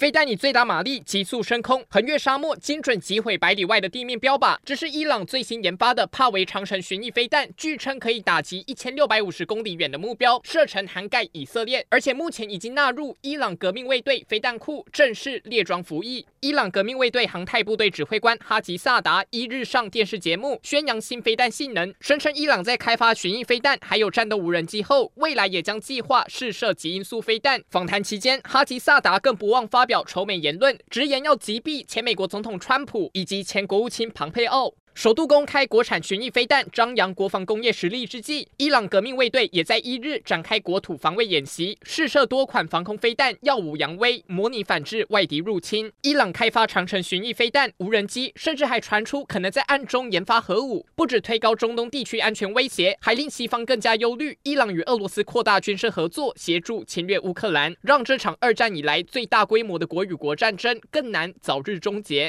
飞弹以最大马力急速升空，横越沙漠，精准击毁百里外的地面标靶。这是伊朗最新研发的帕维长城巡弋飞弹，据称可以打击一千六百五十公里远的目标，射程涵盖以色列，而且目前已经纳入伊朗革命卫队飞弹库，正式列装服役。伊朗革命卫队航太部队指挥官哈吉萨达一日上电视节目，宣扬新飞弹性能，声称伊朗在开发巡弋飞弹还有战斗无人机后，未来也将计划试射极音速飞弹。访谈期间，哈吉萨达更不忘发表仇美言论，直言要击毙前美国总统川普以及前国务卿庞佩奥。首度公开国产巡弋飞弹，张扬国防工业实力之际，伊朗革命卫队也在一日展开国土防卫演习，试射多款防空飞弹，耀武扬威，模拟反制外敌入侵。伊朗开发长城巡弋飞弹、无人机，甚至还传出可能在暗中研发核武，不止推高中东地区安全威胁，还令西方更加忧虑。伊朗与俄罗斯扩大军事合作，协助侵略乌克兰，让这场二战以来最大规模的国与国战争更难早日终结。